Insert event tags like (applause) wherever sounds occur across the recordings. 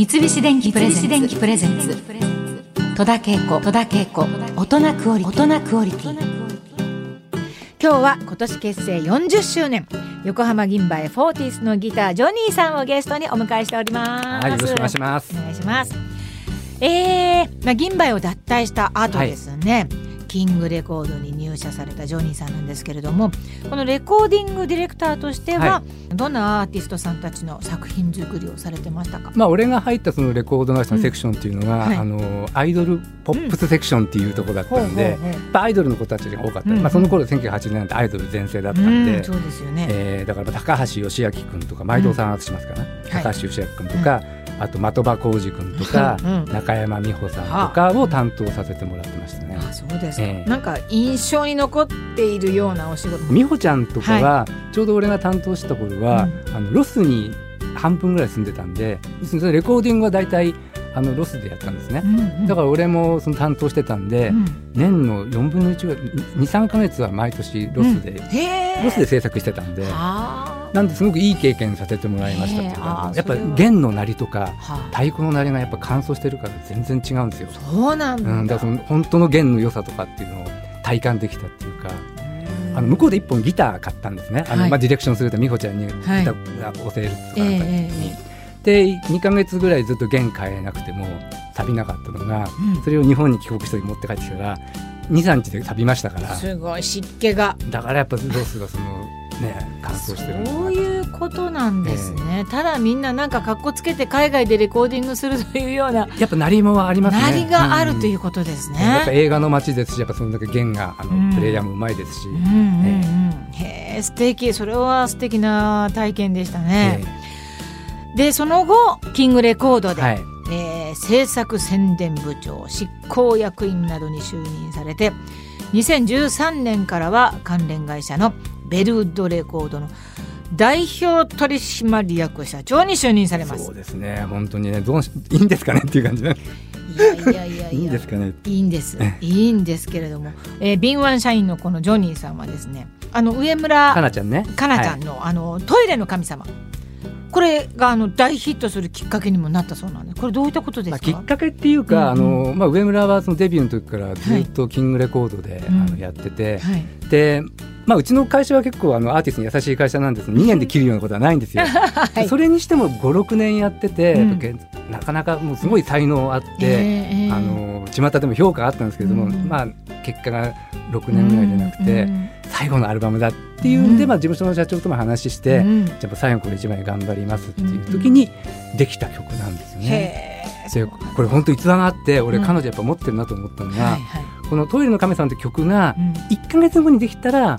三菱電機プレゼンツ。戸田恵子戸田恵子大人クオリティ今日は今年結成40周年。横浜銀杯フォーティスのギタージョニーさんをゲストにお迎えしております。はいよろしくお願いします。お願いします。えー、まあ銀杯を脱退した後ですね、はい。キングレコードに入社されたジョニーさんなんですけれどもこのレコーディングディレクターとしては、はい、どんなアーティストさんたちの作品作りをされてましたか、まあ、俺が入ったそのレコード会社のセクションっていうのが、うんはい、あのアイドルポップスセクションっていうところだったんで、うん、アイドルの子たちが多かった、うん、まあ、その頃1980年代アイドル全盛だったんで、そうですよね、えー、だから高橋義明君とか毎度さんしますかな、高橋義明君とか、あと的場浩二君とか、中山美穂さんとかを担当させてもらってましたね。あそうですか、えー、なんか印象に残っているようなお仕事。美穂ちゃんとかは、ちょうど俺が担当した頃は、あのロスに半分ぐらい住んでたんでレコーディングは大体あのロスでやったんですね、うんうん、だから俺もその担当してたんで、うん、年の4分の1ぐらい23か月は毎年ロスで、うん、ロスで制作してたんでなんですごくいい経験させてもらいましたっていうかやっぱ弦の鳴りとか太鼓の鳴りがやっぱ乾燥してるから全然違うんですよ。そうなんだ,、うん、だからその本当の弦の良さとかっていうのを体感できたっていうか。あの向こうで一本ギター買ったんですね、あの、はい、まあ、ディレクションすると美穂ちゃんにギターが教えるとか、はいえーで2か月ぐらいずっと弦変えなくても錆びなかったのが、うん、それを日本に帰国して持って帰ってきたら23日で錆びましたから。すごい湿気が。だからやっぱロスがそのね乾燥してるそういうことなんですね、えー、ただみんななんかかっこつけて海外でレコーディングするというようなやっぱ鳴りもありますね。鳴りがあるということですね、うん、やっぱ映画の街ですしやっぱそのだけ弦があの、うん、プレイヤーもうまいですし、うんうんうん。えー、へえ素敵。それは素敵な体験でしたね、えーでその後キングレコードで、はい、えー、制作宣伝部長執行役員などに就任されて2013年からは関連会社のベルウッドレコードの代表取締役社長に就任されます。そうですね。本当にねどういいんですかねっていう感じね。いやいやいやいいんですかね。いいんです。いいんですけれども、えー、敏腕社員のこのジョニーさんはですねあの上村かなちゃんね。かなちゃんのはい、あのトイレの神様これがあの大ヒットするきっかけにもなったそうなんです。これどういったことですか？まあ、きっかけっていうか、うんうん、あのまあ上村はそのデビューの時からずっとキングレコードで、はい、あのやってて、はい、で。まあ、うちの会社は結構あのアーティストに優しい会社なんです2年で切るようなことはないんですよ。(laughs) はい、それにしても56年やってて、うん、なかなかもうすごい才能あって、えー、あの巷でも評価あったんですけれども、うん、まあ、結果が6年ぐらいでなくて、うん、最後のアルバムだっていうん。で、まあ、事務所の社長とも話して、うん、じゃあ最後これ一枚頑張りますっていう時にできた曲なんですよね。でこれ本当逸話があって俺彼女やっぱ持ってるなと思ったのが、はいはい、この「トイレの亀さん」って曲が1か月後にできたら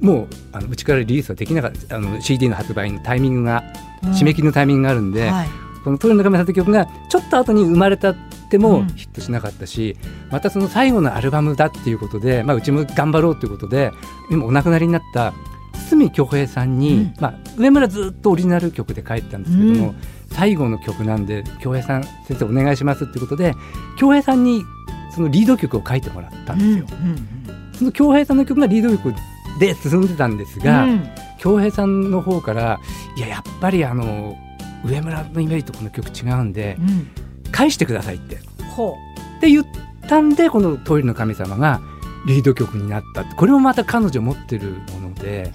もうあのうちからリリースはできなかったあの CD の発売のタイミングが、締め切りのタイミングがあるんで、はい、この「トイレの亀さん」って曲がちょっと後に生まれたってもヒットしなかったし、うん、またその最後のアルバムだっていうことで、まあ、うちも頑張ろうということで今お亡くなりになった堤恭平さんに、うん、まあ、上村ずっとオリジナル曲で書いてたんですけども、うん、最後の曲なんで恭平さん先生お願いしますっていうことで恭平さんにそのリード曲を書いてもらったんですよ。その恭平さんの曲がリード曲で進んでたんですが恭、平さんの方からいややっぱりあの上村のイメージとこの曲違うんで、返してくださいって。ほう。って言ったんでこの「トイレの神様」がリード曲になったこれもまた彼女持ってるもので。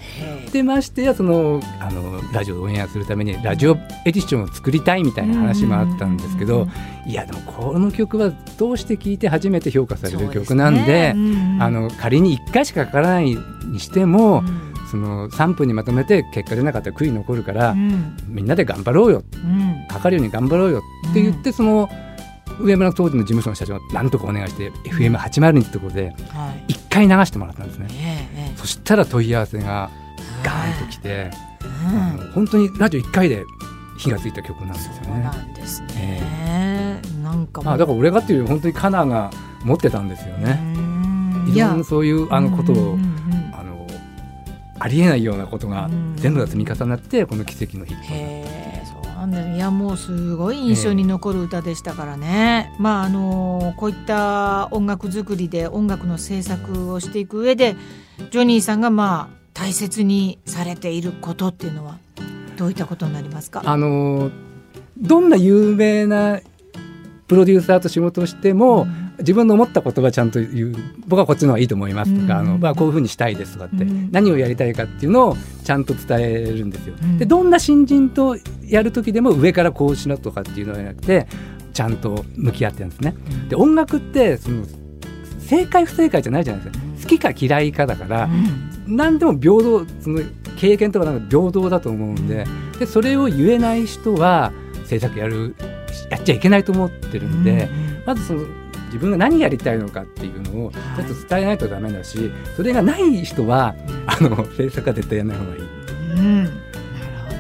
でましてやそのあのラジオをオンエアするためにラジオエディションを作りたいみたいな話もあったんですけどいやでもこの曲はどうして聴いて初めて評価される曲なんで、ね、あの仮に1回しかかからないにしても、うんその3分にまとめて結果出なかったら悔い残るから、うん、みんなで頑張ろうよ、うん、かかるように頑張ろうよって言って、その上村当時の事務所の社長がなんとかお願いして FM802 ってところで1回流してもらったんですね、そしたら問い合わせがガーンときて、うん、本当にラジオ1回で火がついた曲なんですよね。そうなんですね、えー、なんかまあだから俺がっていうより本当にカナが持ってたんですよね。いろんなそういうあのことを、あのありえないようなことが全部が積み重なってこの奇跡のヒットそうなんだいやもうすごい印象に残る歌でしたからね、まああのこういった音楽作りで音楽の制作をしていく上でジョニーさんがまあ大切にされていることっていうのはどういったことになりますか？あのどんな有名なプロデューサーと仕事をしても、自分の思った言葉ちゃんと言う僕はこっちの方がいいと思いますとか、あのまあ、こういうふうにしたいですとかって、何をやりたいかっていうのをちゃんと伝えるんですよ。でどんな新人とやる時でも上からこうしろとかっていうのじゃなくてちゃんと向き合ってるんですね。で音楽ってその正解不正解じゃないじゃないですか。好きか嫌いかだから、何でも平等その経験とかなんか平等だと思うんででそれを言えない人は制作やるやっちゃいけないと思ってるんで、まずその自分が何やりたいのかっていうのをちょっと伝えないとダメだし、それがない人はあの制作は絶対やらない方がいい。うん。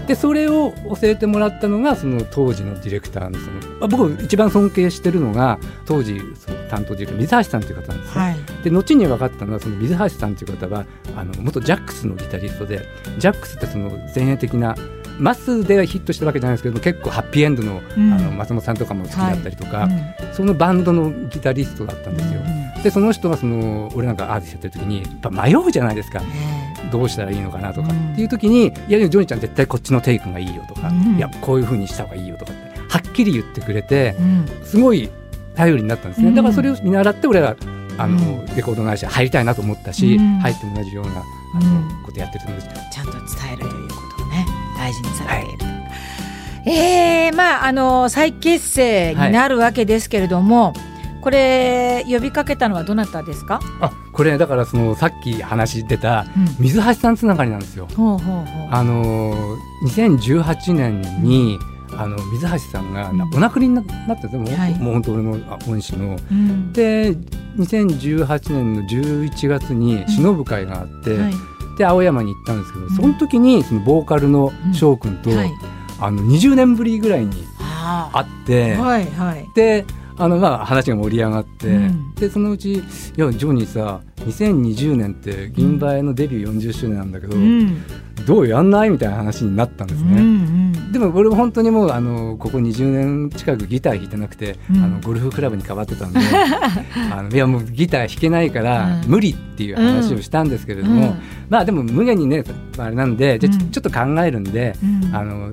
でそれを教えてもらったのがその当時のディレクターのその僕一番尊敬してるのが当時その担当ディレクター水橋さんという方なんですね、はい、で後に分かったのはその水橋さんという方はあの元ジャックスのギタリストでジャックスってその前衛的なマスでヒットしたわけじゃないですけど結構ハッピーエンドのうん、あの松本さんとかも好きだったりとか、はい。うん、そのバンドのギタリストだったんですよ。うん、でその人がその俺なんかアーティストやってる時にやっぱ迷うじゃないですか、どうしたらいいのかなとかっていう時に「いやジョニーちゃん絶対こっちのテイクがいいよ」とか「いやこういうふうにした方がいいよ」とかってはっきり言ってくれて、すごい頼りになったんですね。だからそれを見習って俺はあの、レコード会社入りたいなと思ったし、入っても同じようなあの、ことやってるんです。ちゃんと伝えるということをね大事にされている。はいえー、まああの再結成になるわけですけれども、はい、これ呼びかけたのはどなたですか？あ、これだからそのさっき話出た水橋さんつながりなんですよ。うん、あの2018年に、うん、あの水橋さんがお亡くなりになったんでもう,、はい、もう本当俺の恩師の。うん、で2018年の11月に忍ぶ会があって、はい、で青山に行ったんですけど、その時にそのボーカルの翔くんと、はい。あの20年ぶりぐらいに会って、はいはい、であのまあ話が盛り上がって、うん、でそのうち「いやジョニーさ2020年って銀杯のデビュー40周年なんだけど、うん、どうやんない?」みたいな話になったんですね。うんうん、でも俺本当にもうあのここ20年近くギター弾いてなくて、うん、あのゴルフクラブに変わってたんで (laughs) あのいやもうギター弾けないから無理っていう話をしたんですけれども、まあでも無限にねあれなんでじゃちょっと考えるんで、あの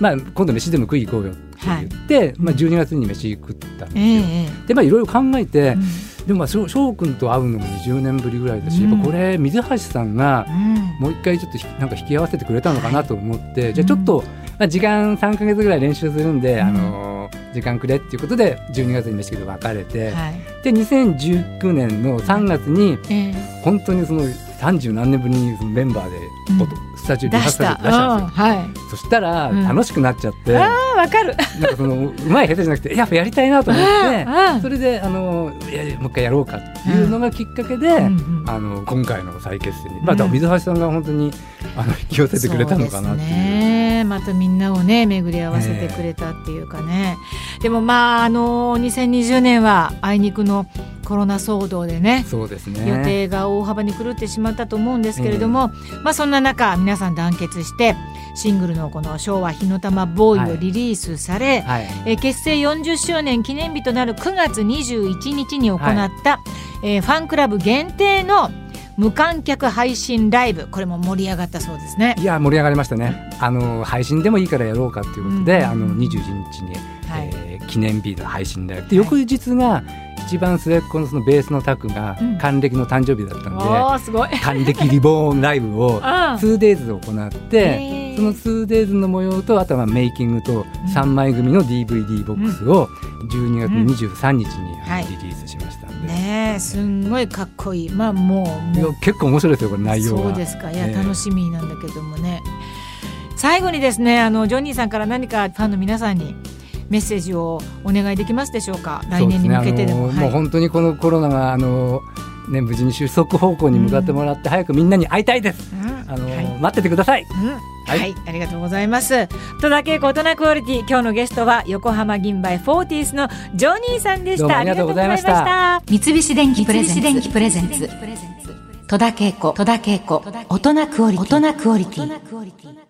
まあ、今度飯でも食い行こうよって言って、はい、まあ、12月に飯食ったんですよ。えー、でまあいろいろ考えて、うん、でもまあ翔くんと会うのも20年ぶりぐらいだし、うん、やっぱこれ水橋さんがもう一回ちょっとなんか引き合わせてくれたのかなと思って、じゃあちょっと、まあ、時間3か月ぐらい練習するんで、あの時間くれっていうことで12月に飯食い別れて、はい、で2019年の3月に、本当にその30何年ぶりにメンバーで、うん。スタジオリハーサル出した。んですよ、はい、そしたら楽しくなっちゃって、うん、あわかる。なんかそのうまい下手じゃなくてやっぱやりたいなと思ってそれであのいやもう一回やろうかっていうのがきっかけで、うん、あの今回の再結成に、まあ、水橋さんが本当にあの引き寄せてくれたのかなって。ね、またみんなをね巡り合わせてくれたっていうかね、でもまああの2020年はあいにくのコロナ騒動でねそうですね。予定が大幅に狂ってしまったと思うんですけれども、えー、まあ、そんな中皆さん団結してシングルのこの「昭和火の玉ボーイ」をリリースされ、はい。はい、え結成40周年記念日となる9月21日に行った、はい、えー、ファンクラブ限定の無観客配信ライブ。これも盛り上がったそうですね。いや盛り上がりましたね。あの配信でもいいからやろうかということで、うん、あの21日に、はい、えー、記念日の配信ライブ。で翌日が、一番末っ子のそのベースのタクが還暦の誕生日だったので、うん、還暦リボーンライブを (laughs) 2days 行って、その 2days の模様とあとはメイキングと3枚組の DVD ボックスを12月23日にリリースしましたんで、ねすんごいかっこいい。まあもういや結構面白いですよこれ内容そうですか。いや、楽しみなんだけどもね。最後にですねあのジョニーさんから何かファンの皆さんにメッセージをお願いできますでしょうか？来年に向けてでも、ねはい、もう本当にこのコロナがあのね、無事に収束方向に向かってもらって、早くみんなに会いたいです。うん、あの、はい、待っててください。うんはい、はい、ありがとうございます。戸田恵子大人クオリティ、今日のゲストは横浜銀杯フォーティースのジョニーさんでした。ありがとうございました。三菱電機プレゼンツ。戸田恵子、戸田恵子、大人クオリティ。